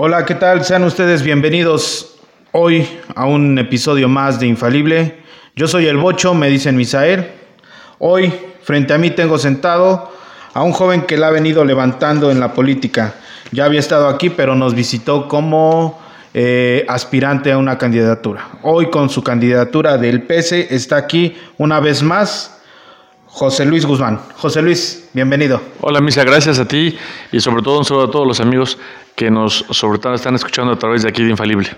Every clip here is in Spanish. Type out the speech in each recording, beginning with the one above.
Hola, ¿qué tal? Sean ustedes bienvenidos hoy a un episodio más de Infalible. Yo soy el Bocho, me dicen Misael. Hoy, frente a mí, tengo sentado a un joven que la ha venido levantando en la política. Ya había estado aquí, pero nos visitó como eh, aspirante a una candidatura. Hoy, con su candidatura del PC, está aquí una vez más José Luis Guzmán. José Luis, bienvenido. Hola Misa, gracias a ti y sobre todo un saludo a todos los amigos que nos sobre todo están escuchando a través de aquí de Infalible.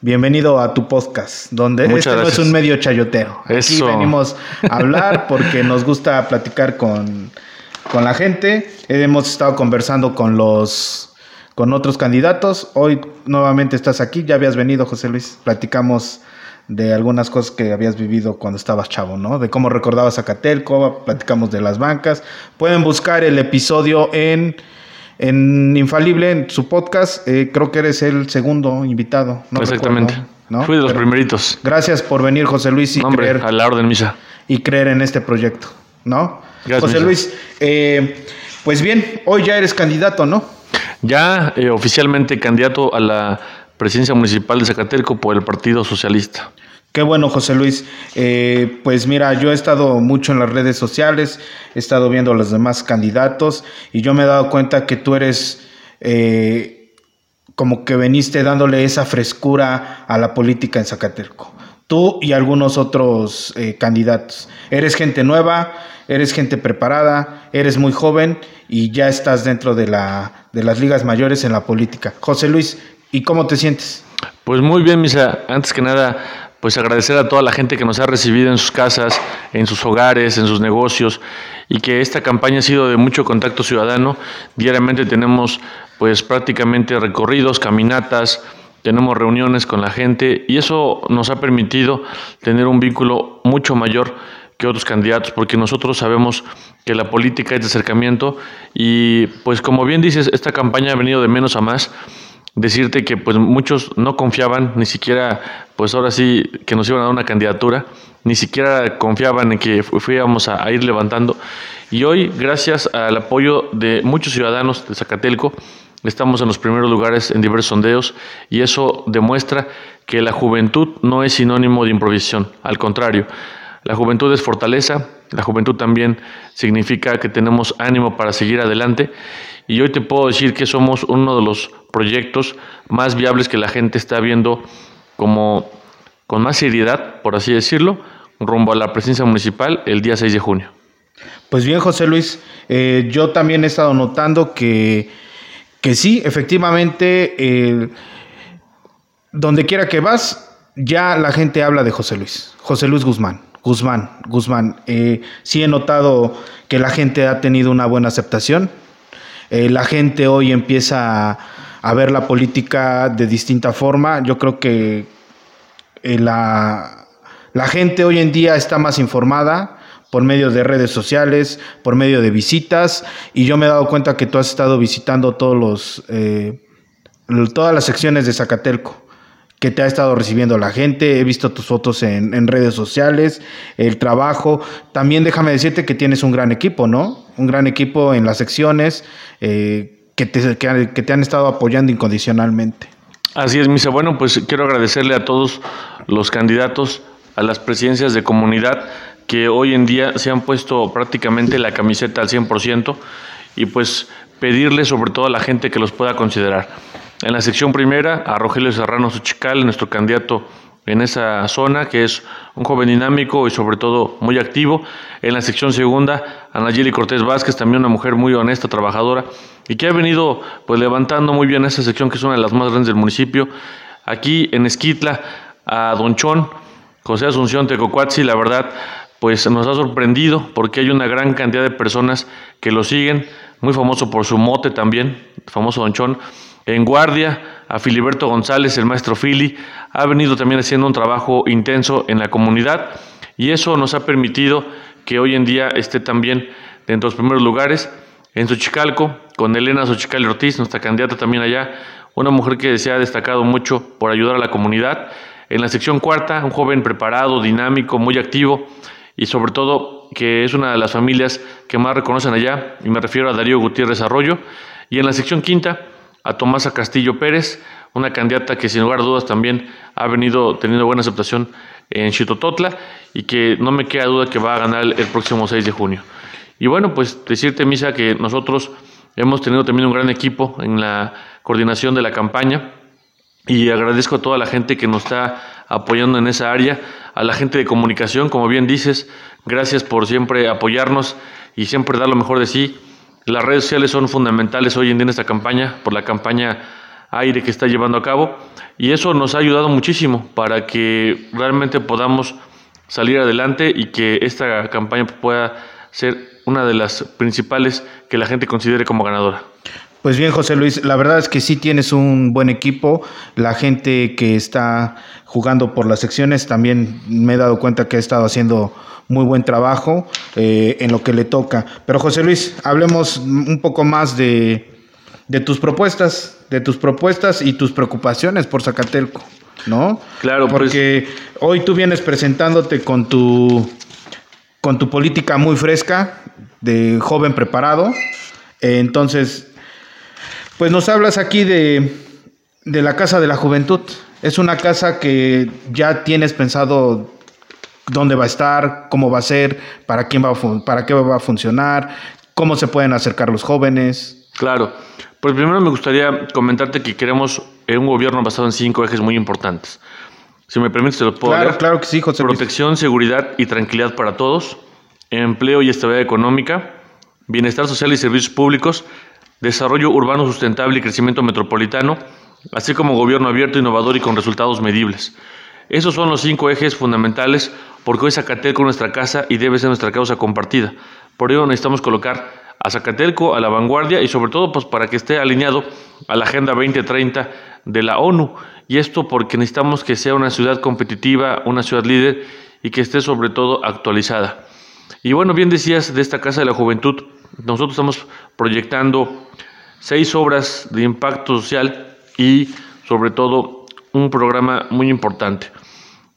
Bienvenido a tu podcast, donde Muchas este no es un medio chayotero. Aquí Eso. venimos a hablar porque nos gusta platicar con, con la gente. Hemos estado conversando con los con otros candidatos. Hoy nuevamente estás aquí, ya habías venido, José Luis. Platicamos de algunas cosas que habías vivido cuando estabas chavo, ¿no? De cómo recordabas a Catelco, platicamos de las bancas. Pueden buscar el episodio en, en Infalible, en su podcast. Eh, creo que eres el segundo invitado. no Exactamente. recuerdo, ¿no? Fui de los Pero primeritos. Gracias por venir, José Luis, y, hombre, creer, a la orden Misa. y creer en este proyecto, ¿no? Gracias, José Misa. Luis, eh, pues bien, hoy ya eres candidato, ¿no? Ya eh, oficialmente candidato a la presidencia municipal de Zacateco por el Partido Socialista. Qué bueno, José Luis. Eh, pues mira, yo he estado mucho en las redes sociales, he estado viendo a los demás candidatos y yo me he dado cuenta que tú eres eh, como que veniste dándole esa frescura a la política en Zacateco. Tú y algunos otros eh, candidatos. Eres gente nueva, eres gente preparada, eres muy joven y ya estás dentro de, la, de las ligas mayores en la política. José Luis, ¿y cómo te sientes? Pues muy bien, Misa. Antes que nada, pues agradecer a toda la gente que nos ha recibido en sus casas, en sus hogares, en sus negocios y que esta campaña ha sido de mucho contacto ciudadano. Diariamente tenemos pues prácticamente recorridos, caminatas, tenemos reuniones con la gente y eso nos ha permitido tener un vínculo mucho mayor que otros candidatos, porque nosotros sabemos que la política es de acercamiento y pues como bien dices, esta campaña ha venido de menos a más decirte que pues muchos no confiaban ni siquiera pues ahora sí que nos iban a dar una candidatura ni siquiera confiaban en que fu- fuéramos a, a ir levantando. Y hoy gracias al apoyo de muchos ciudadanos de Zacatelco estamos en los primeros lugares en diversos sondeos y eso demuestra que la juventud no es sinónimo de improvisación al contrario. La juventud es fortaleza, la juventud también significa que tenemos ánimo para seguir adelante. Y hoy te puedo decir que somos uno de los proyectos más viables que la gente está viendo como con más seriedad, por así decirlo, rumbo a la presidencia municipal el día 6 de junio. Pues bien, José Luis, eh, yo también he estado notando que, que sí, efectivamente, eh, donde quiera que vas, ya la gente habla de José Luis, José Luis Guzmán, Guzmán, Guzmán. Eh, sí he notado que la gente ha tenido una buena aceptación. Eh, la gente hoy empieza a, a ver la política de distinta forma. Yo creo que eh, la, gente hoy en día está más informada por medio de redes sociales, por medio de visitas, y yo me he dado cuenta que tú has estado visitando todos los, eh, todas las secciones de Zacatelco, que te ha estado recibiendo la gente, he visto tus fotos en, en redes sociales, el trabajo, también déjame decirte que tienes un gran equipo, ¿no? Un gran equipo en las secciones, eh, que, te, que que te han estado apoyando incondicionalmente. Así es, Misa. Bueno, pues quiero agradecerle a todos los candidatos a las presidencias de comunidad que hoy en día se han puesto prácticamente la camiseta al 100% y pues pedirle sobre todo a la gente que los pueda considerar. En la sección primera, a Rogelio Serrano Suchical, nuestro candidato en esa zona, que es un joven dinámico y sobre todo muy activo. En la sección segunda, a Nayeli Cortés Vázquez, también una mujer muy honesta, trabajadora, y que ha venido pues levantando muy bien esa sección, que es una de las más grandes del municipio. Aquí en Esquitla, a Don Chón, José Asunción Tecocuatzi, la verdad, pues nos ha sorprendido porque hay una gran cantidad de personas que lo siguen, muy famoso por su mote también, famoso Don Chón. En guardia, a Filiberto González, el maestro Fili, ha venido también haciendo un trabajo intenso en la comunidad y eso nos ha permitido que hoy en día esté también dentro de los primeros lugares. En Xochicalco, con Elena Xochical Ortiz, nuestra candidata también allá, una mujer que se ha destacado mucho por ayudar a la comunidad. En la sección cuarta, un joven preparado, dinámico, muy activo y sobre todo que es una de las familias que más reconocen allá, y me refiero a Darío Gutiérrez Arroyo. Y en la sección quinta, a Tomasa Castillo Pérez, una candidata que sin lugar a dudas también ha venido teniendo buena aceptación en Chitototla y que no me queda duda que va a ganar el, próximo 6 de junio. Y bueno, pues decirte, Misa, que nosotros hemos tenido también un gran equipo en la coordinación de la campaña y agradezco a toda la gente que nos está apoyando en esa área, a la gente de comunicación, como bien dices, gracias por siempre apoyarnos y siempre dar lo mejor de sí. Las redes sociales son fundamentales hoy en día en esta campaña, por la campaña aire que está llevando a cabo y eso nos ha ayudado muchísimo para que realmente podamos salir adelante y que esta campaña pueda ser una de las principales que la gente considere como ganadora. Pues bien, José Luis, la verdad es que sí tienes un buen equipo. La gente que está jugando por las secciones también me he dado cuenta que ha estado haciendo muy buen trabajo eh, en lo que le toca. Pero José Luis, hablemos un poco más de, de tus propuestas, de tus propuestas y tus preocupaciones por Zacatelco, ¿no? Claro, pues. porque hoy tú vienes presentándote con tu con tu política muy fresca de joven preparado. entonces, pues nos hablas aquí de, de la Casa de la Juventud. Es una casa que ya tienes pensado dónde va a estar, cómo va a ser, para quién va para qué va a funcionar, cómo se pueden acercar los jóvenes. Claro. Pues primero me gustaría comentarte que queremos un gobierno basado en cinco ejes muy importantes. Si me permites, te lo puedo Claro, claro que sí, José Protección, seguridad y tranquilidad para todos, empleo y estabilidad económica, bienestar social y servicios públicos, desarrollo urbano sustentable y crecimiento metropolitano, así como gobierno abierto, innovador y con resultados medibles. Esos son los cinco ejes fundamentales porque hoy Zacatelco es nuestra casa y debe ser nuestra causa compartida. Por ello necesitamos colocar a Zacatelco a la vanguardia y sobre todo pues para que esté alineado a la Agenda 2030 de la ONU. Y esto porque necesitamos que sea una ciudad competitiva, una ciudad líder y que esté sobre todo actualizada. Y bueno, bien decías de esta Casa de la Juventud, nosotros estamos proyectando seis obras de impacto social y sobre todo un programa muy importante.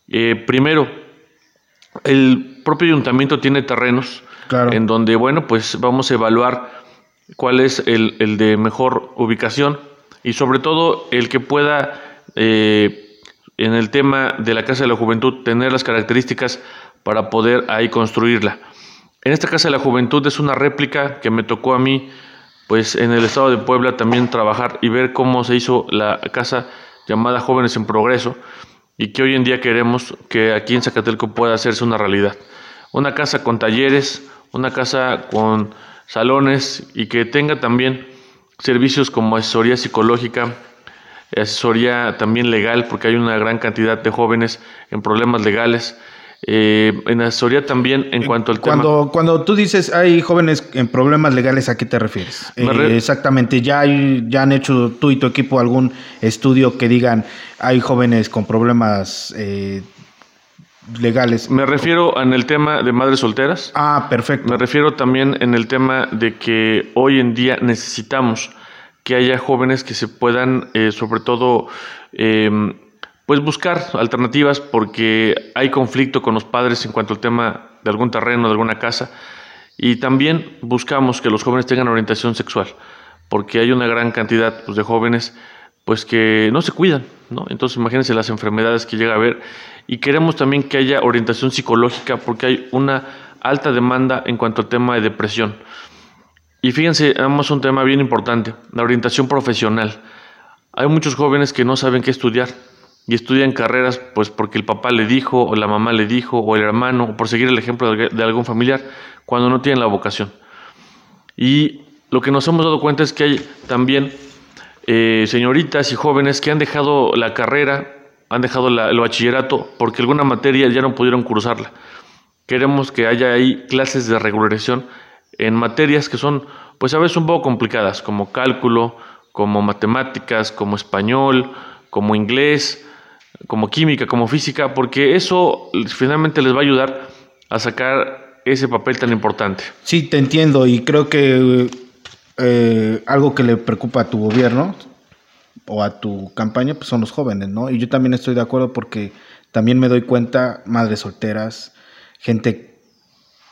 Eh, primero, el propio ayuntamiento tiene terrenos en donde, bueno, pues vamos a evaluar cuál es el, de mejor ubicación y sobre todo el que pueda, eh, en el tema de la Casa de la Juventud, tener las características para poder ahí construirla. En esta Casa de la Juventud es una réplica que me tocó a mí, pues en el estado de Puebla también trabajar y ver cómo se hizo la casa llamada Jóvenes en Progreso y que hoy en día queremos que aquí en Zacatelco pueda hacerse una realidad. Una casa con talleres, una casa con salones y que tenga también servicios como asesoría psicológica, asesoría también legal, porque hay una gran cantidad de jóvenes en problemas legales. Eh, en asesoría también en cuanto al cuando, tema. Cuando tú dices hay jóvenes en problemas legales, ¿a qué te refieres? Eh, exactamente, ¿ya, ¿ya han hecho tú y tu equipo algún estudio que digan hay jóvenes con problemas eh, legales. Me refiero en el tema de madres solteras. Ah, perfecto. Me refiero también en el tema de que hoy en día necesitamos que haya jóvenes que se puedan, eh, sobre todo, em, pues buscar alternativas porque hay conflicto con los padres en cuanto al tema de algún terreno, de alguna casa. Y también buscamos que los jóvenes tengan orientación sexual, porque hay una gran cantidad pues, de jóvenes pues que no se cuidan, ¿no? Entonces imagínense las enfermedades que llega a haber y queremos también que haya orientación psicológica porque hay una alta demanda en cuanto al tema de depresión. Y fíjense, vamos un tema bien importante, la orientación profesional. Hay muchos jóvenes que no saben qué estudiar y estudian carreras pues porque el papá le dijo o la mamá le dijo o el hermano o por seguir el ejemplo de algún familiar cuando no tienen la vocación. Y lo que nos hemos dado cuenta es que hay también eh, señoritas y jóvenes que han dejado la carrera, han dejado el bachillerato porque alguna materia ya no pudieron cursarla. Queremos que haya ahí clases de regularización en materias que son, pues a veces un poco complicadas, como cálculo, como matemáticas, como español, como inglés, como química, como física, porque eso finalmente les va a ayudar a sacar ese papel tan importante. Sí, te entiendo y creo que eh, algo que le preocupa a tu gobierno o a tu campaña, pues son los jóvenes, ¿no? Y yo también estoy de acuerdo porque también me doy cuenta, madres solteras, gente,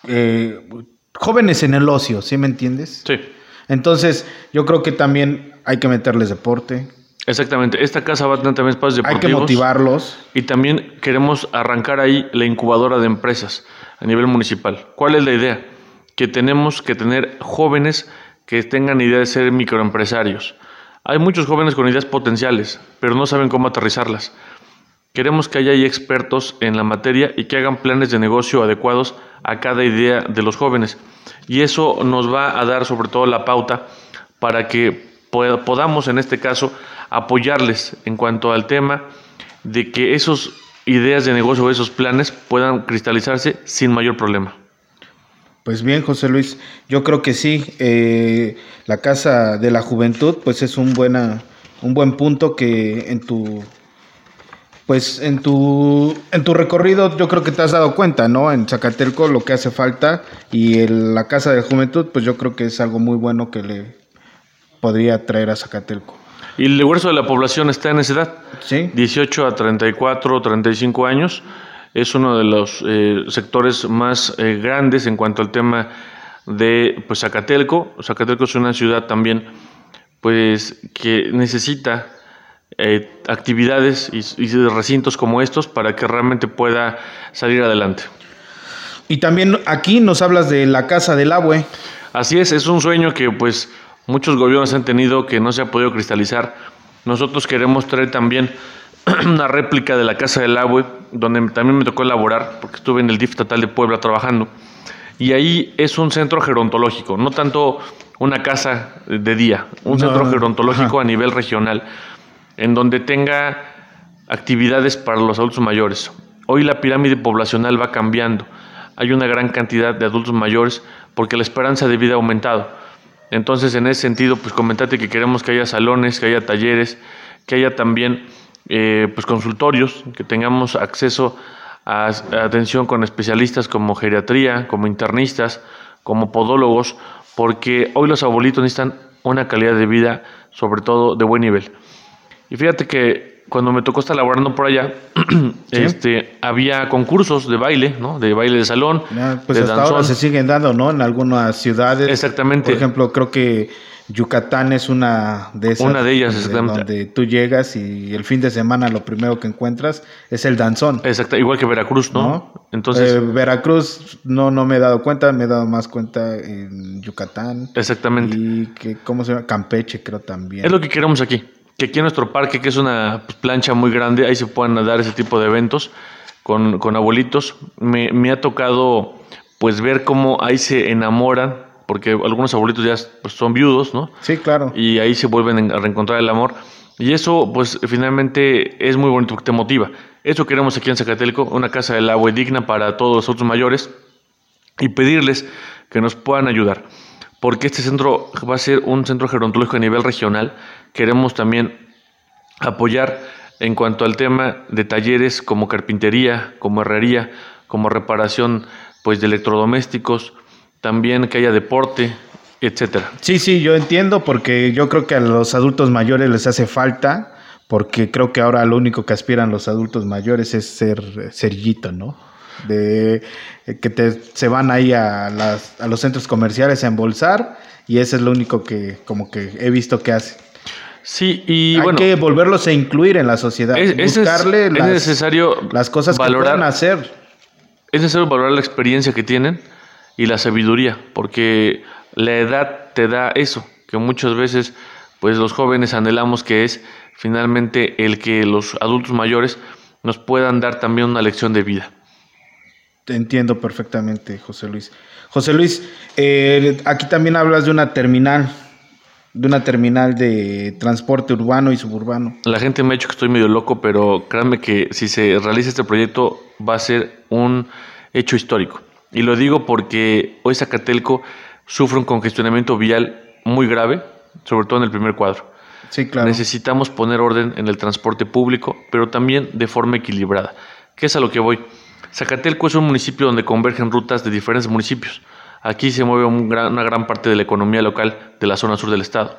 eh, jóvenes en el ocio, ¿sí me entiendes? Sí. Entonces, yo creo que también hay que meterles deporte. Exactamente, esta casa va a tener también espacios deportivos. Hay que motivarlos. Y también queremos arrancar ahí la incubadora de empresas a nivel municipal. ¿Cuál es la idea? Que tenemos que tener jóvenes que tengan idea de ser microempresarios. Hay muchos jóvenes con ideas potenciales, pero no saben cómo aterrizarlas. Queremos que haya expertos en la materia y que hagan planes de negocio adecuados a cada idea de los jóvenes. Y eso nos va a dar sobre todo la pauta para que podamos en este caso apoyarles en cuanto al tema de que esas ideas de negocio o esos planes puedan cristalizarse sin mayor problema. Pues bien, José Luis, yo creo que sí. Eh, la Casa de la Juventud, pues es un, buena, un buen punto que en tu pues en tu, en tu recorrido yo creo que te has dado cuenta, ¿no? En Zacatelco lo que hace falta y en la Casa de Juventud, pues yo creo que es algo muy bueno que le podría traer a Zacatelco. Y el grueso de la población está en esa edad, ¿Sí? 18 a 34, 35 años. Es uno de los eh, sectores más eh, grandes en cuanto al tema de pues, Zacatelco. Zacatelco es una ciudad también pues, que necesita eh, actividades y, recintos como estos para que realmente pueda salir adelante. Y también aquí nos hablas de la Casa del Abue. Así es, es un sueño que pues muchos gobiernos han tenido que no se ha podido cristalizar. Nosotros queremos traer también una réplica de la Casa del Abue, donde también me tocó elaborar, porque estuve en el DIF estatal de Puebla trabajando. Y ahí es un centro gerontológico, no tanto una casa de día, un centro gerontológico a nivel regional en donde tenga actividades para los adultos mayores. Hoy la pirámide poblacional va cambiando. Hay una gran cantidad de adultos mayores porque la esperanza de vida ha aumentado. Entonces, en ese sentido, pues comentate que queremos que haya salones, que haya talleres, que haya también eh, pues consultorios, que tengamos acceso a, a atención con especialistas como geriatría, como internistas, como podólogos, porque hoy los abuelitos necesitan una calidad de vida, sobre todo de buen nivel. Y fíjate que cuando me tocó estar laborando por allá, este, había concursos de baile, ¿no? De baile de salón. pues hasta ahora se siguen dando, ¿no? En algunas ciudades. Exactamente. Por ejemplo, creo que Yucatán es una de esas. Una de ellas, exactamente. Donde tú llegas y el fin de semana lo primero que encuentras es el danzón. Exacto, igual que Veracruz, ¿no? Entonces. Eh, Veracruz no, no me he dado cuenta, me he dado más cuenta en Yucatán. Exactamente. Y que, ¿cómo se llama? Campeche, creo también. Es lo que queremos aquí que aquí en nuestro parque, que es una plancha muy grande, ahí se puedan dar ese tipo de eventos con, abuelitos. Me, ha tocado pues ver cómo ahí se enamoran, porque algunos abuelitos ya pues, son viudos, ¿no? Sí, claro. Y ahí se vuelven a reencontrar el amor. Y eso, pues finalmente es muy bonito, porque te motiva. Eso queremos aquí en Zacatelco, una casa del agua digna para todos los otros mayores y pedirles que nos puedan ayudar porque este centro va a ser un centro gerontológico a nivel regional. Queremos también apoyar en cuanto al tema de talleres como carpintería, como herrería, como reparación pues de electrodomésticos, también que haya deporte, etcétera. Sí, sí, yo entiendo porque yo creo que a los adultos mayores les hace falta, porque creo que ahora lo único que aspiran los adultos mayores es ser cerillito, ¿no? de eh, que te, se van ahí a, las, a los centros comerciales a embolsar y eso es lo único que como que he visto que hace. Sí, y Hay que volverlos a incluir en la sociedad, es, buscarle es, las, necesario las cosas valorar, que puedan hacer. Es necesario valorar la experiencia que tienen y la sabiduría, porque la edad te da eso, que muchas veces pues los jóvenes anhelamos que es finalmente el que los adultos mayores nos puedan dar también una lección de vida entiendo perfectamente, José Luis. José Luis, eh, aquí también hablas de una terminal, de una terminal de transporte urbano y suburbano. La gente me ha dicho que estoy medio loco, pero créanme que si se realiza este proyecto va a ser un hecho histórico. Y lo digo porque hoy Zacatelco sufre un congestionamiento vial muy grave, sobre todo en el primer cuadro. Sí, claro. Necesitamos poner orden en el transporte público, pero también de forma equilibrada. ¿Qué es a lo que voy? Zacatelco es un municipio donde convergen rutas de diferentes municipios. Aquí se mueve una gran parte de la economía local de la zona sur del estado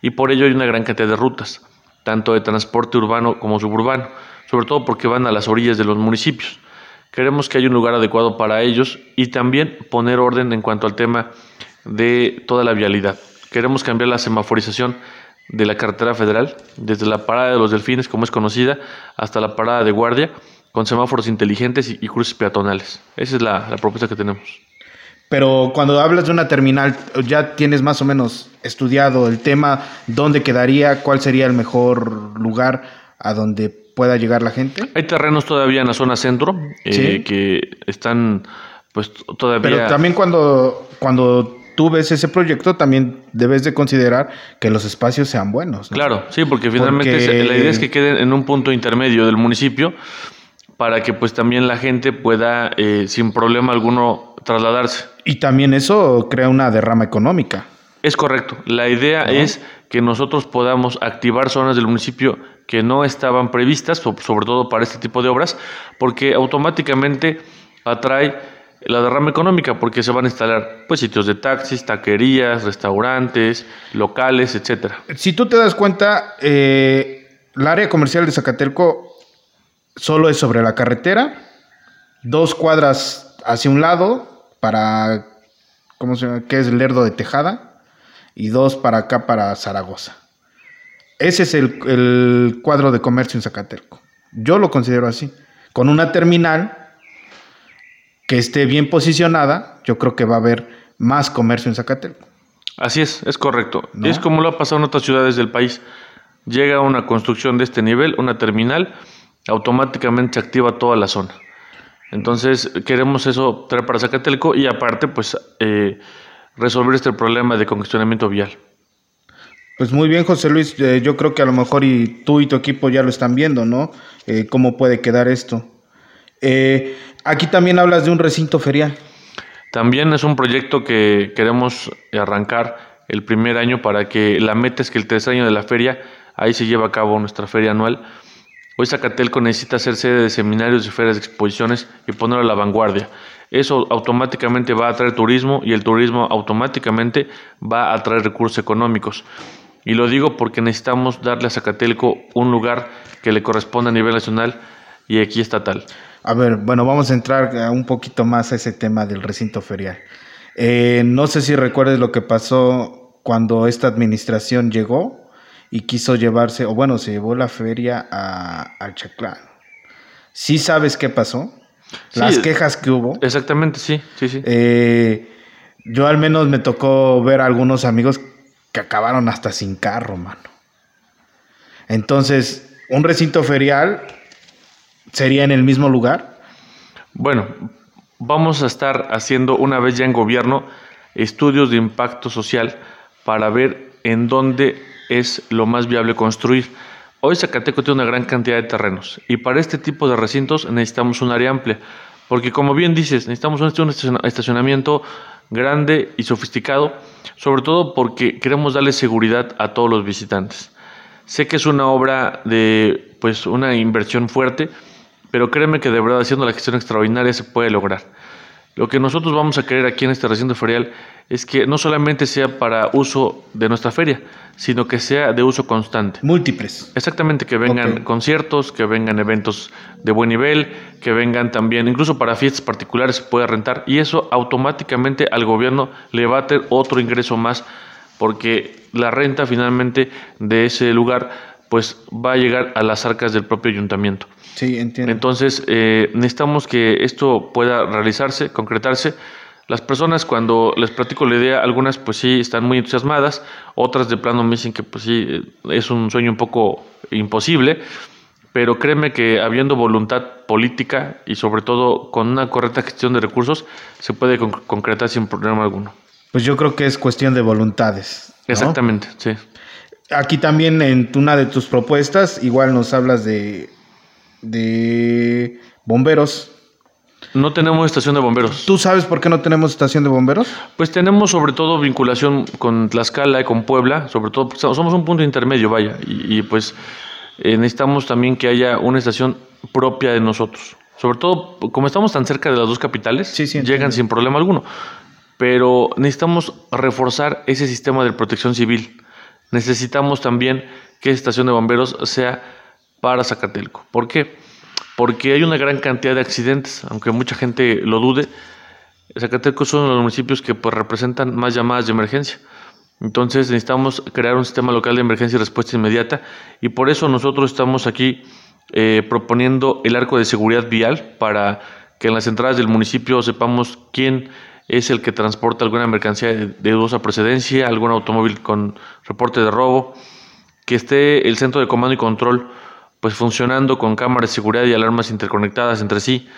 y por ello hay una gran cantidad de rutas, tanto de transporte urbano como suburbano, sobre todo porque van a las orillas de los municipios. Queremos que haya un lugar adecuado para ellos y también poner orden en cuanto al tema de toda la vialidad. Queremos cambiar la semaforización de la carretera federal, desde la parada de los delfines, como es conocida, hasta la parada de guardia, con semáforos inteligentes y, cruces peatonales. Esa es la, la propuesta que tenemos. Pero cuando hablas de una terminal, ya tienes más o menos estudiado el tema, dónde quedaría, cuál sería el mejor lugar a donde pueda llegar la gente. Hay terrenos todavía en la zona centro eh, que están pues todavía... Pero también cuando, cuando tú ves ese proyecto, también debes de considerar que los espacios sean buenos. Claro, sí, porque finalmente la idea es que queden en un punto intermedio del municipio para que pues también la gente pueda eh, sin problema alguno trasladarse. Y también eso crea una derrama económica. Es correcto. La idea es que nosotros podamos activar zonas del municipio que no estaban previstas, sobre todo para este tipo de obras, porque automáticamente atrae la derrama económica, porque se van a instalar pues sitios de taxis, taquerías, restaurantes, locales, etcétera. Si tú te das cuenta, eh, el área comercial de Zacatelco solo es sobre la carretera, dos cuadras hacia un lado para, ¿cómo se llama? ¿Qué es Lerdo de Tejada? Y dos para acá, para Zaragoza. Ese es el, cuadro de comercio en Zacatelco. Yo lo considero así. Con una terminal que esté bien posicionada, yo creo que va a haber más comercio en Zacatelco. Así es, es correcto. Es como lo ha pasado en otras ciudades del país. Llega una construcción de este nivel, una terminal, automáticamente se activa toda la zona. Entonces queremos eso traer para Zacatelco y aparte pues eh, resolver este problema de congestionamiento vial. Pues muy bien, José Luis. Eh, yo creo que a lo mejor y tú y tu equipo ya lo están viendo, ¿no? Eh, ¿Cómo puede quedar esto? aquí también hablas de un recinto ferial. También es un proyecto que queremos arrancar el primer año para que la meta es que el tercer año de la feria, ahí se lleva a cabo nuestra feria anual, Hoy Zacatelco necesita ser sede de seminarios y ferias de exposiciones y ponerlo a la vanguardia. Eso automáticamente va a atraer turismo y el turismo automáticamente va a atraer recursos económicos. Y lo digo porque necesitamos darle a Zacatelco un lugar que le corresponda a nivel nacional y aquí estatal. A ver, bueno, vamos a entrar un poquito más a ese tema del recinto ferial. Eh, no sé si recuerdes lo que pasó cuando esta administración llegó y quiso llevarse, o bueno, se llevó la feria a, al Chaclán. ¿Sí sabes qué pasó? Las quejas que hubo. Exactamente, sí, sí, sí. Eh, yo al menos me tocó ver a algunos amigos que acabaron hasta sin carro, mano. Entonces, ¿un recinto ferial sería en el mismo lugar? Bueno, vamos a estar haciendo una vez ya en gobierno estudios de impacto social para ver en dónde es lo más viable construir. Hoy Zacateco tiene una gran cantidad de terrenos y para este tipo de recintos necesitamos un área amplia, porque como bien dices, necesitamos un estacionamiento grande y sofisticado, sobre todo porque queremos darle seguridad a todos los visitantes. Sé que es una obra de pues una inversión fuerte, pero créeme que de verdad haciendo la gestión extraordinaria se puede lograr. Lo que nosotros vamos a querer aquí en este recinto ferial es que no solamente sea para uso de nuestra feria, sino que sea de uso constante. Múltiples. Exactamente, que vengan conciertos, que vengan eventos de buen nivel, que vengan también, incluso para fiestas particulares se puede rentar y eso automáticamente al gobierno le va a tener otro ingreso más porque la renta finalmente de ese lugar pues va a llegar a las arcas del propio ayuntamiento. Sí, entiendo. Entonces, eh, necesitamos que esto pueda realizarse, concretarse. Las personas cuando les platico la idea, algunas pues sí están muy entusiasmadas, otras de plano me dicen que pues sí, eh, es un sueño un poco imposible, pero créeme que habiendo voluntad política y sobre todo con una correcta gestión de recursos, se puede concretar sin problema alguno. Pues yo creo que es cuestión de voluntades. Exactamente, sí. Aquí también en una de tus propuestas, igual nos hablas de de bomberos. No tenemos estación de bomberos. ¿Tú sabes por qué no tenemos estación de bomberos? Pues tenemos sobre todo vinculación con Tlaxcala y con Puebla, sobre todo somos un punto intermedio, vaya, y, pues eh, necesitamos también que haya una estación propia de nosotros. Sobre todo, como estamos tan cerca de las dos capitales, llegan sin problema alguno. Pero necesitamos reforzar ese sistema de protección civil. Necesitamos también que estación de bomberos sea para Zacatelco. ¿Por qué? Porque hay una gran cantidad de accidentes, aunque mucha gente lo dude. Zacatelco es uno de los municipios que pues, representan más llamadas de emergencia. Entonces necesitamos crear un sistema local de emergencia y respuesta inmediata y por eso nosotros estamos aquí eh, proponiendo el arco de seguridad vial para que en las entradas del municipio sepamos quién es el que transporta alguna mercancía de dudosa procedencia, algún automóvil con reporte de robo, que esté el centro de comando y control pues funcionando con cámaras de seguridad y alarmas interconectadas entre sí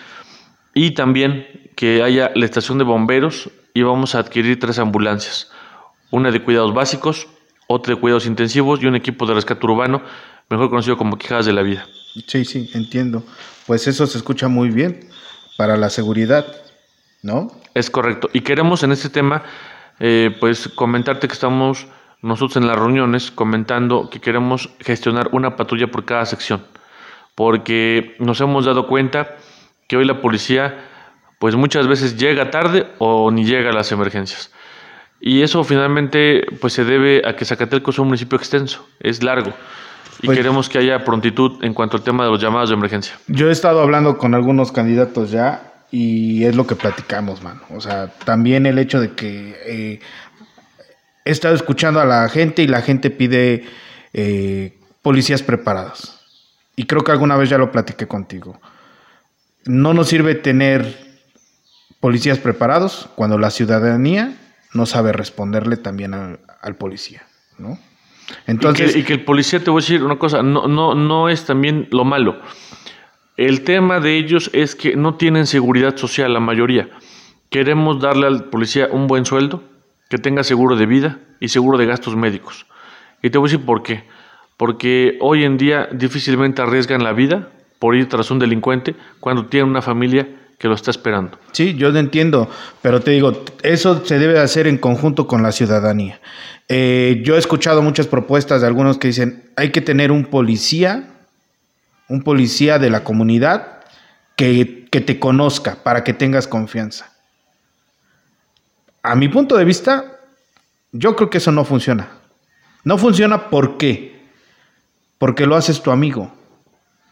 y también que haya la estación de bomberos y vamos a adquirir tres ambulancias, una de cuidados básicos, otra de cuidados intensivos y un equipo de rescate urbano, mejor conocido como Quijadas de la Vida. Sí, sí, entiendo. Pues eso se escucha muy bien para la seguridad, ¿no? Es correcto. Y queremos en este tema, eh, pues comentarte que estamos nosotros en las reuniones comentando que queremos gestionar una patrulla por cada sección, porque nos hemos dado cuenta que hoy la policía pues muchas veces llega tarde o ni llega a las emergencias. Y eso finalmente pues se debe a que Zacatelco es un municipio extenso, es largo. Y pues queremos que haya prontitud en cuanto al tema de los llamados de emergencia. Yo he estado hablando con algunos candidatos ya y es lo que platicamos, mano. O sea, también el hecho de que eh, he estado escuchando a la gente y la gente pide eh, policías preparados. Y creo que alguna vez ya lo platiqué contigo. No nos sirve tener policías preparados cuando la ciudadanía no sabe responderle también al, policía, ¿no? Entonces, y que, el policía, te voy a decir una cosa, no, no, no es también lo malo. El tema de ellos es que no tienen seguridad social, la mayoría. Queremos darle al policía un buen sueldo, que tenga seguro de vida y seguro de gastos médicos. Y te voy a decir por qué. Porque hoy en día difícilmente arriesgan la vida por ir tras un delincuente cuando tienen una familia que lo está esperando. Sí, yo lo entiendo, pero te digo, eso se debe hacer en conjunto con la ciudadanía. Eh, yo he escuchado muchas propuestas de algunos que dicen, hay que tener un policía, un policía de la comunidad que, que te conozca para que tengas confianza a mi punto de vista, yo creo que eso no funciona. No funciona ¿por qué? Porque lo haces tu amigo.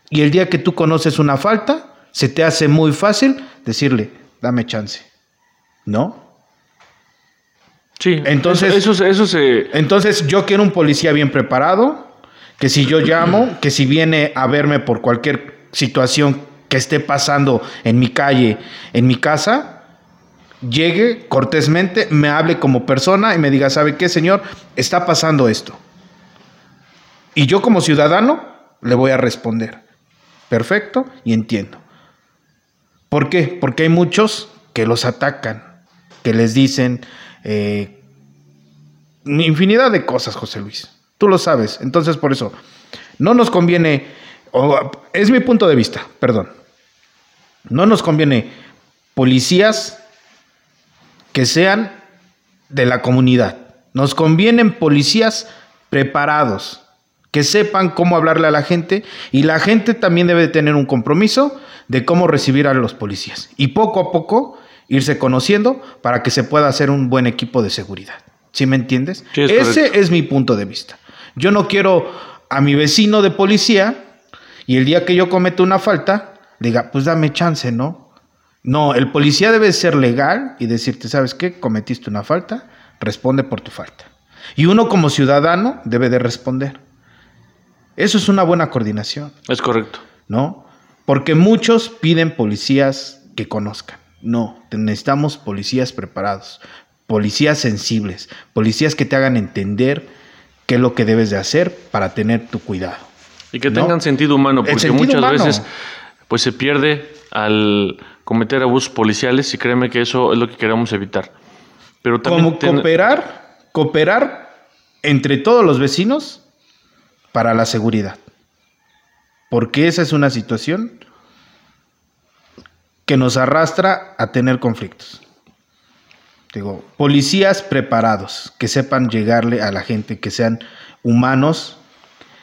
Y el día que tú conoces una falta, se te hace muy fácil decirle, dame chance. ¿No? Sí, entonces eso, eso, se... Entonces yo quiero un policía bien preparado, que si yo llamo, que si viene a verme por cualquier situación que esté pasando en mi calle, en mi casa, llegue cortésmente, me hable como persona y me diga, ¿sabe qué, señor? Está pasando esto. Y yo como ciudadano le voy a responder. Perfecto y entiendo. ¿Por qué? Porque hay muchos que los atacan, que les dicen eh, infinidad de cosas, José Luis. Tú lo sabes. Entonces, por eso, no nos conviene, es mi punto de vista, perdón, no nos conviene policías que sean de la comunidad. Nos convienen policías preparados, que sepan cómo hablarle a la gente y la gente también debe tener un compromiso de cómo recibir a los policías y poco a poco irse conociendo para que se pueda hacer un buen equipo de seguridad. ¿Sí me entiendes? Ese es mi punto de vista. Yo no quiero a mi vecino de policía y el día que yo cometo una falta, diga, pues dame chance, ¿no? No, el policía debe ser legal y decirte, ¿sabes qué? Cometiste una falta, responde por tu falta. Y uno como ciudadano debe de responder. Eso es una buena coordinación. Es correcto. ¿No? Porque muchos piden policías que conozcan. No, necesitamos policías preparados, policías sensibles, policías que te hagan entender qué es lo que debes de hacer para tener tu cuidado. Y que tengan sentido humano, porque muchas veces pues se pierde al cometer abusos policiales y créeme que eso es lo que queremos evitar. Pero también Como cooperar, cooperar entre todos los vecinos para la seguridad. Porque esa es una situación que nos arrastra a tener conflictos. Digo, policías preparados, que sepan llegarle a la gente, que sean humanos,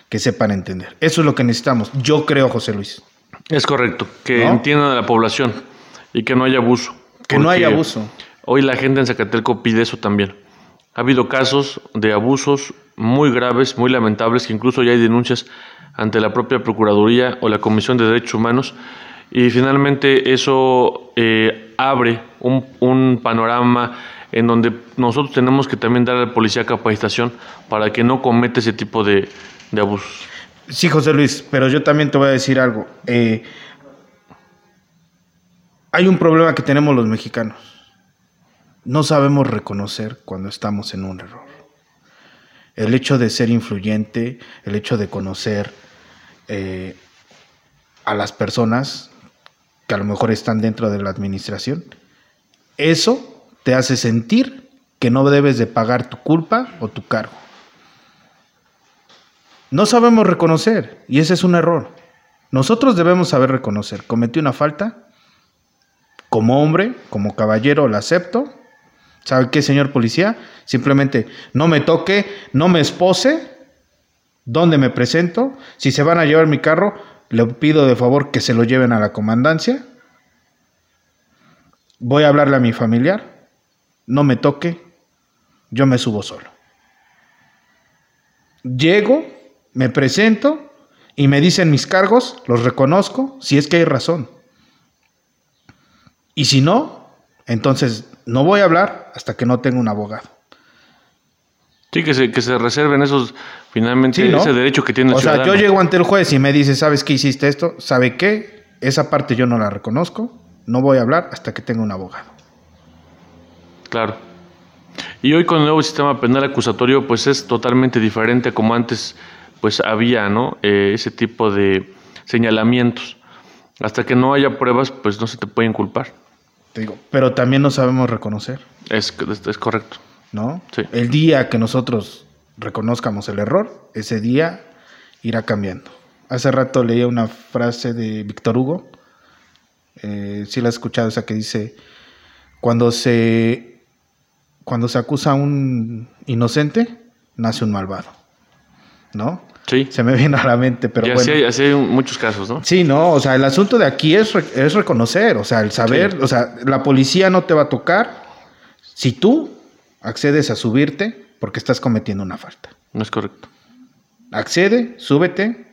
que sepan entender. Eso es lo que necesitamos. Yo creo, José Luis. Es correcto, que entiendan a la población y que no haya abuso. Que no haya abuso. Hoy la gente en Zacateco pide eso también. Ha habido casos de abusos muy graves, muy lamentables, que incluso ya hay denuncias ante la propia Procuraduría o la Comisión de Derechos Humanos. Y finalmente eso eh, abre un, panorama en donde nosotros tenemos que también dar a la policía capacitación para que no cometa ese tipo de, de abusos. Sí, José Luis, pero yo también te voy a decir algo. Eh, hay un problema que tenemos los mexicanos. No sabemos reconocer cuando estamos en un error. El hecho de ser influyente, el hecho de conocer eh, a las personas que a lo mejor están dentro de la administración, eso te hace sentir que no debes de pagar tu culpa o tu cargo. No sabemos reconocer y ese es un error. Nosotros debemos saber reconocer. Cometí una falta, como hombre, como caballero, la acepto. ¿Sabe qué, señor policía? Simplemente no me toque, no me espose. ¿Dónde me presento? Si se van a llevar mi carro, le pido de favor que se lo lleven a la comandancia. Voy a hablarle a mi familiar. No me toque. Yo me subo solo. Llego, me presento y me dicen mis cargos, los reconozco, si es que hay razón. Y si no, entonces no voy a hablar hasta que no tenga un abogado. Sí, que se, que se reserven esos, finalmente, ese derecho que tiene el O sea, yo llego ante el juez y me dice, ¿sabes qué hiciste esto? ¿Sabe qué? Esa parte yo no la reconozco, no voy a hablar hasta que tenga un abogado. Claro. Y hoy con el nuevo sistema penal acusatorio, pues es totalmente diferente como antes pues había, ¿no? Eh, ese tipo de señalamientos. Hasta que no haya pruebas, pues no se te puede inculpar. Te digo, pero también no sabemos reconocer. Es, es, correcto. ¿No? Sí. El día que nosotros reconozcamos el error, ese día irá cambiando. Hace rato leía una frase de Víctor Hugo, eh, si la has escuchado, esa que dice, cuando se, cuando se acusa a un inocente, nace un malvado. ¿No? Sí. Se me viene a la mente, pero bueno. Así hay, muchos casos, ¿no? Sí, no, o sea, el asunto de aquí es, es reconocer, o sea, el saber, o sea, la policía no te va a tocar si tú accedes a subirte porque estás cometiendo una falta. No es correcto. Accede, súbete,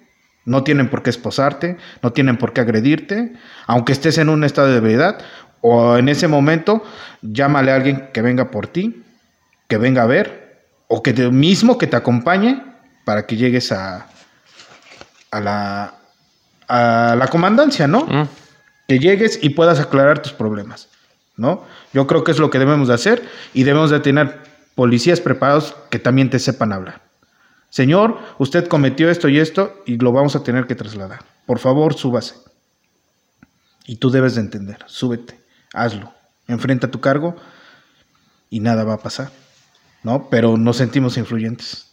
no tienen por qué esposarte, no tienen por qué agredirte, aunque estés en un estado de ebriedad o en ese momento, llámale a alguien que venga por ti, que venga a ver, o que mismo que te acompañe para que llegues a, a, la, a la comandancia, ¿no? Mm. Que llegues y puedas aclarar tus problemas, ¿no? Yo creo que es lo que debemos de hacer y debemos de tener policías preparados que también te sepan hablar. Señor, usted cometió esto y esto y lo vamos a tener que trasladar. Por favor, súbase. Y tú debes de entender, súbete, hazlo, enfrenta tu cargo y nada va a pasar, ¿no? Pero nos sentimos influyentes.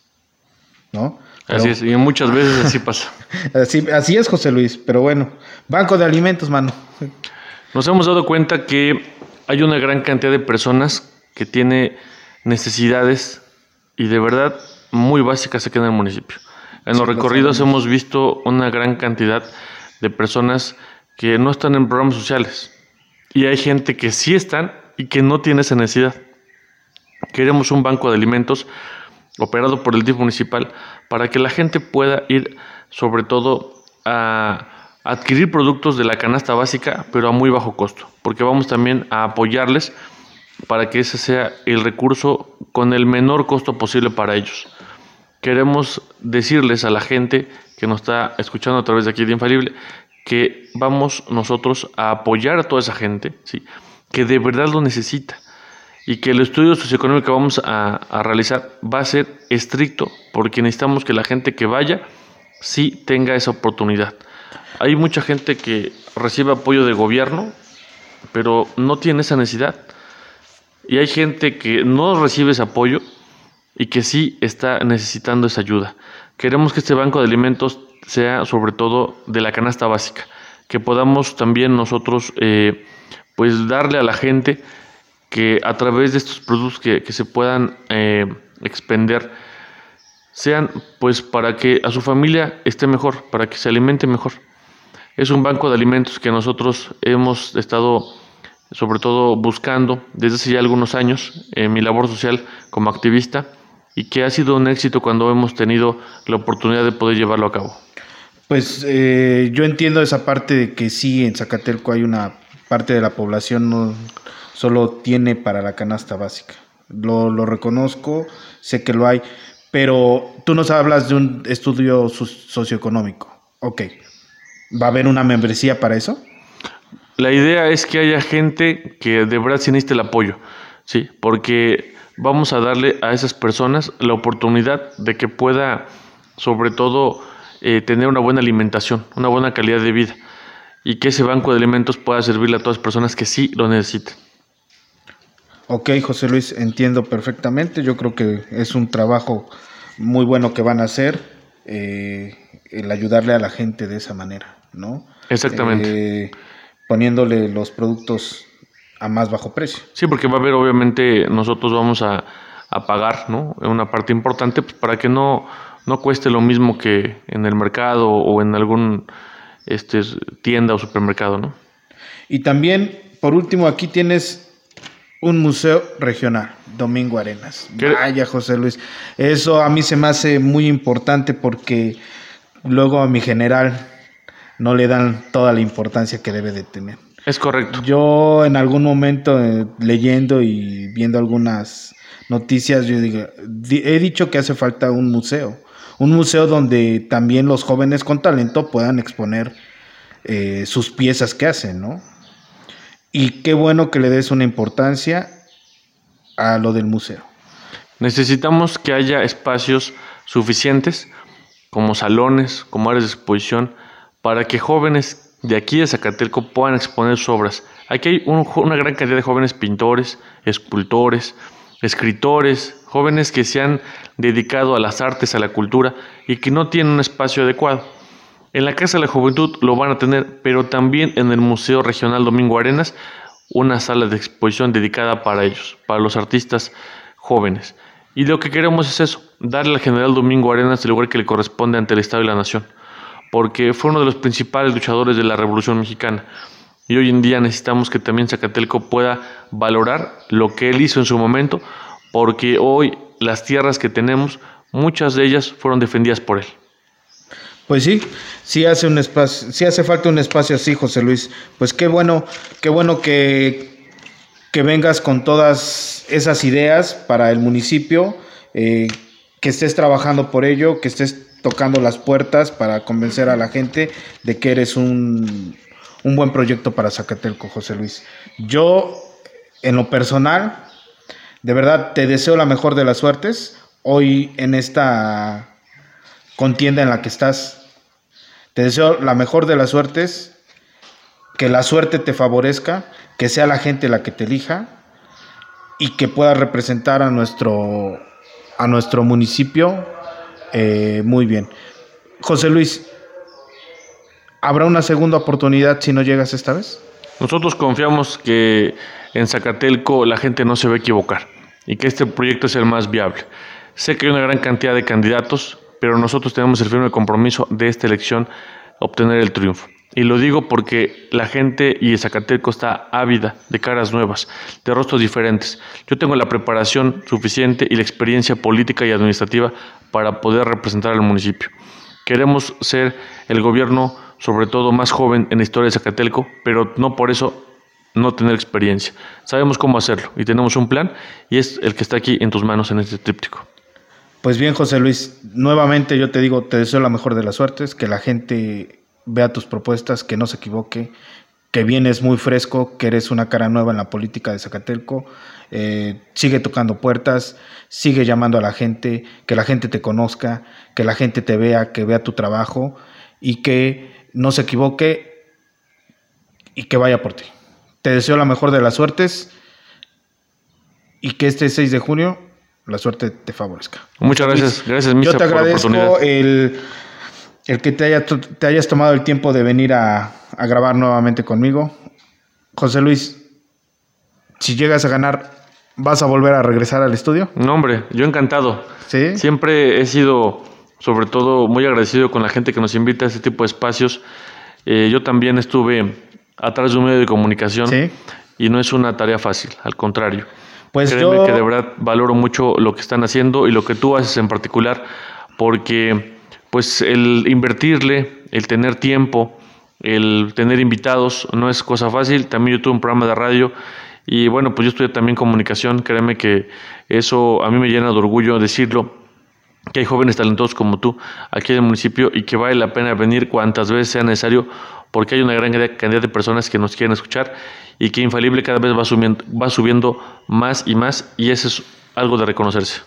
¿no? así es, y muchas veces así pasa. así, así es, José Luis, pero bueno, Banco de Alimentos, mano. Nos hemos dado cuenta que hay una gran cantidad de personas que tiene necesidades y de verdad muy básicas aquí en el municipio. En los recorridos hemos visto una gran cantidad de personas que no están en programas sociales y hay gente que sí están y que no tiene esa necesidad. Queremos un banco de alimentos operado por el DIF municipal para que la gente pueda ir sobre todo a adquirir productos de la canasta básica pero a muy bajo costo porque vamos también a apoyarles para que ese sea el recurso con el menor costo posible para ellos. Queremos decirles a la gente que nos está escuchando a través de aquí de Infalible que vamos nosotros a apoyar a toda esa gente, ¿sí? que de verdad lo necesita y que el estudio socioeconómico que vamos a, realizar va a ser estricto porque necesitamos que la gente que vaya sí tenga esa oportunidad. Hay mucha gente que recibe apoyo de gobierno, pero no tiene esa necesidad. Y hay gente que no recibe ese apoyo y que sí está necesitando esa ayuda. Queremos que este banco de alimentos sea sobre todo de la canasta básica, que podamos también nosotros eh, pues darle a la gente que a través de estos productos que, se puedan eh, expender sean pues para que a su familia esté mejor, para que se alimente mejor. Es un banco de alimentos que nosotros hemos estado sobre todo buscando desde hace ya algunos años en mi labor social como activista y que ha sido un éxito cuando hemos tenido la oportunidad de poder llevarlo a cabo. Pues eh, yo entiendo esa parte de que sí, en Zacatelco hay una parte de la población no, solo tiene para la canasta básica. Lo, lo reconozco, sé que lo hay, pero tú nos hablas de un estudio socioeconómico. Ok, ¿va a haber una membresía para eso? La idea es que haya gente que de verdad sí necesite el apoyo, ¿sí? Porque vamos a darle a esas personas la oportunidad de que pueda, sobre todo, eh, tener una buena alimentación, una buena calidad de vida y que ese banco de alimentos pueda servirle a todas las personas que sí lo necesiten. Ok, José Luis, entiendo perfectamente. Yo creo que es un trabajo muy bueno que van a hacer, eh, el ayudarle a la gente de esa manera, ¿no? Exactamente. Eh, poniéndole los productos a más bajo precio. Sí, porque va a haber, obviamente, nosotros vamos a, pagar, ¿no? Una parte importante pues, para que no, no cueste lo mismo que en el mercado o en algún este, tienda o supermercado, ¿no? Y también, por último, aquí tienes un museo regional, Domingo Arenas. Vaya, José Luis. Eso a mí se me hace muy importante porque luego a mi general no le dan toda la importancia que debe de tener. Es correcto. Yo en algún momento eh, leyendo y viendo algunas noticias, yo digo, he dicho que hace falta un museo, un museo donde también los jóvenes con talento puedan exponer eh, sus piezas que hacen, ¿no? Y qué bueno que le des una importancia a lo del museo. Necesitamos que haya espacios suficientes, como salones, como áreas de exposición, para que jóvenes de aquí de Zacatelco puedan exponer sus obras. Aquí hay una gran cantidad de jóvenes pintores, escultores, escritores, jóvenes que se han dedicado a las artes, a la cultura y que no tienen un espacio adecuado. En la Casa de la Juventud lo van a tener, pero también en el Museo Regional Domingo Arenas, una sala de exposición dedicada para ellos, para los artistas jóvenes. Y lo que queremos es eso, darle al general Domingo Arenas el lugar que le corresponde ante el Estado y la Nación porque fue uno de los principales luchadores de la Revolución Mexicana. Y hoy en día necesitamos que también Zacatelco pueda valorar lo que él hizo en su momento, porque hoy las tierras que tenemos, muchas de ellas fueron defendidas por él. Pues sí, sí hace un sí hace falta un espacio así, José Luis. Pues qué bueno, qué bueno que, que vengas con todas esas ideas para el municipio, eh, que estés trabajando por ello, que estés tocando las puertas para convencer a la gente de que eres un, un buen proyecto para Zacatelco, José Luis. Yo, en lo personal, de verdad te deseo la mejor de las suertes hoy en esta contienda en la que estás. Te deseo la mejor de las suertes, que la suerte te favorezca, que sea la gente la que te elija y que pueda representar a nuestro, a nuestro municipio eh, muy bien. José Luis, ¿habrá una segunda oportunidad si no llegas esta vez? Nosotros confiamos que en Zacatelco la gente no se va a equivocar y que este proyecto es el más viable. Sé que hay una gran cantidad de candidatos, pero nosotros tenemos el firme compromiso de esta elección obtener el triunfo. Y lo digo porque la gente y Zacatelco está ávida de caras nuevas, de rostros diferentes. Yo tengo la preparación suficiente y la experiencia política y administrativa para poder representar al municipio. Queremos ser el gobierno, sobre todo más joven en la historia de Zacatelco, pero no por eso no tener experiencia. Sabemos cómo hacerlo y tenemos un plan y es el que está aquí en tus manos en este tríptico. Pues bien, José Luis, nuevamente yo te digo, te deseo la mejor de las suertes, que la gente vea tus propuestas, que no se equivoque, que vienes muy fresco, que eres una cara nueva en la política de Zacatelco. Eh, sigue tocando puertas, sigue llamando a la gente, que la gente te conozca, que la gente te vea, que vea tu trabajo y que no se equivoque y que vaya por ti. Te deseo la mejor de las suertes y que este 6 de junio la suerte te favorezca. Muchas gracias, gracias, Yo te agradezco el el que te, haya, te hayas tomado el tiempo de venir a, grabar nuevamente conmigo. José Luis, si llegas a ganar, ¿vas a volver a regresar al estudio? No, hombre, yo encantado. ¿Sí? Siempre he sido, sobre todo, muy agradecido con la gente que nos invita a este tipo de espacios. Eh, yo también estuve atrás de un medio de comunicación y no es una tarea fácil, al contrario. Pues Créeme que de verdad valoro mucho lo que están haciendo y lo que tú haces en particular, porque pues el invertirle, el tener tiempo, el tener invitados no es cosa fácil. También yo tuve un programa de radio Y bueno, pues yo estudié también comunicación, créeme que eso a mí me llena de orgullo decirlo, que hay jóvenes talentosos como tú aquí en el municipio y que vale la pena venir cuantas veces sea necesario porque hay una gran cantidad de personas que nos quieren escuchar y que infalible cada vez va subiendo, va subiendo más y más y eso es algo de reconocerse.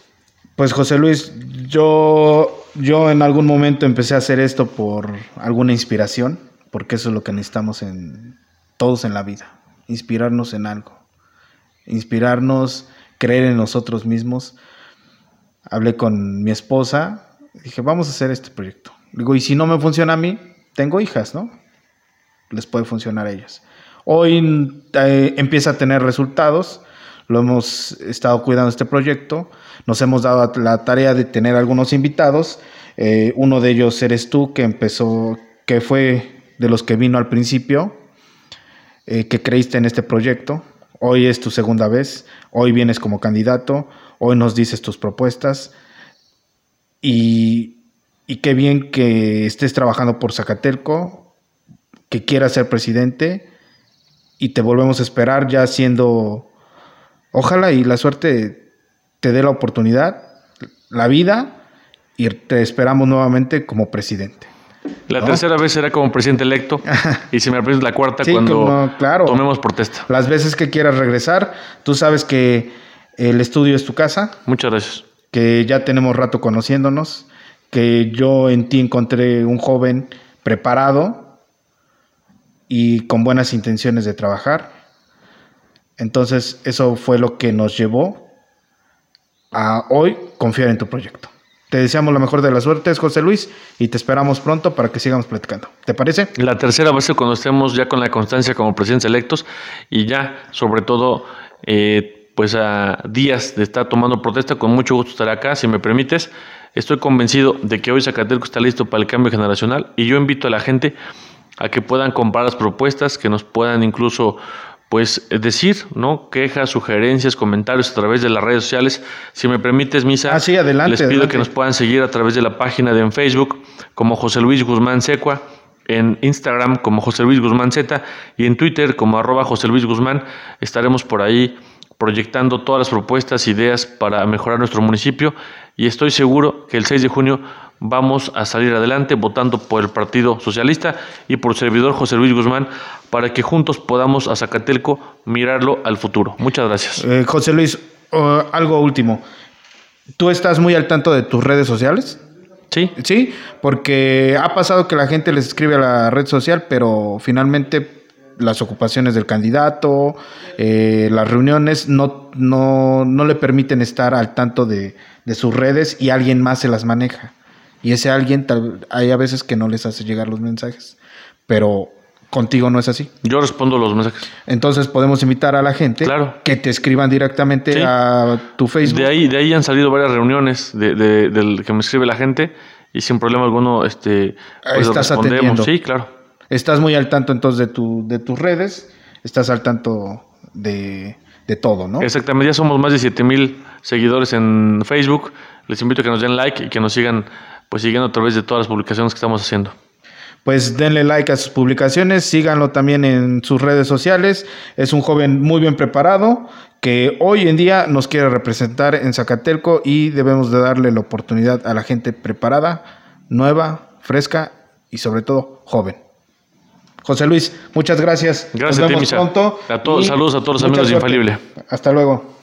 Pues José Luis, yo, yo en algún momento empecé a hacer esto por alguna inspiración, porque eso es lo que necesitamos en todos en la vida, inspirarnos en algo, inspirarnos, creer en nosotros mismos. Hablé con mi esposa, dije, vamos a hacer este proyecto. Digo, y si no me funciona a mí, tengo hijas, ¿no? Les puede funcionar a ellas. Hoy eh, empieza a tener resultados, lo hemos estado cuidando este proyecto, nos hemos dado la tarea de tener algunos invitados, eh, uno de ellos eres tú que empezó, que fue de los que vino al principio, eh, que creíste en este proyecto, hoy es tu segunda vez, hoy vienes como candidato, hoy nos dices tus propuestas. Y, y qué bien que estés trabajando por Zacatelco, que quieras ser presidente y te volvemos a esperar ya siendo, ojalá y la suerte te dé la oportunidad, la vida y te esperamos nuevamente como presidente. La tercera vez será como presidente electo y si me la cuarta cuando claro, tomemos protesta. Las veces que quieras regresar, tú sabes que el estudio es tu casa. Muchas gracias. Que ya tenemos rato conociéndonos, que yo en ti encontré un joven preparado, y con buenas intenciones de trabajar. Entonces eso fue lo que nos llevó a hoy confiar en tu proyecto. Te deseamos lo mejor de las suertes, José Luis, y te esperamos pronto para que sigamos platicando. ¿Te parece? La tercera ser cuando estemos ya con la constancia como presidentes electos y ya, sobre todo, eh, pues a días de estar tomando protesta, con mucho gusto estar acá, si me permites. Estoy convencido de que hoy Zacatelco está listo para el cambio generacional y yo invito a la gente a que puedan comprar las propuestas, que nos puedan incluso pues decir, ¿no? Quejas, sugerencias, comentarios a través de las redes sociales. Si me permites, Misa, ah, sí, adelante, les pido que nos puedan seguir a través de la página de en Facebook como José Luis Guzmán Secua, en Instagram como José Luis Guzmán Z y en Twitter como arroba José Luis Guzmán. Estaremos por ahí proyectando todas las propuestas, ideas para mejorar nuestro municipio y estoy seguro que el 6 de junio vamos a salir adelante votando por el Partido Socialista y por el servidor José Luis Guzmán para que juntos podamos a Zacatelco mirarlo al futuro. Muchas gracias. Eh, José Luis, algo último. ¿Tú estás muy al tanto de tus redes sociales? Sí. Sí, porque ha pasado que la gente les escribe a la red social, pero finalmente las ocupaciones del candidato, eh, las reuniones, no, no, no, le permiten estar al tanto de, de, sus redes y alguien más se las maneja. Y ese alguien, hay a veces que no les hace llegar los mensajes, pero contigo no es así. Yo respondo los mensajes. Entonces podemos invitar a la gente claro. que te escriban directamente a tu Facebook. De ahí, de ahí han salido varias reuniones de, de, del que me escribe la gente y sin problema alguno este, pues Estás respondemos. Atendiendo. Sí, claro estás muy al tanto entonces de, tu, de tus redes, estás al tanto de, de todo, ¿no? Exactamente, ya somos más de 7 mil seguidores en Facebook. Les invito a que nos den like y que nos sigan pues siguiendo a través de todas las publicaciones que estamos haciendo. Pues denle like a sus publicaciones, síganlo también en sus redes sociales. Es un joven muy bien preparado que hoy en día nos quiere representar en Zacatelco y debemos de darle la oportunidad a la gente preparada, nueva, fresca y sobre todo joven. José Luis, muchas gracias. Gracias Nos vemos a ti, pronto. A todos, saludos a todos los amigos de Infalible. Hasta luego.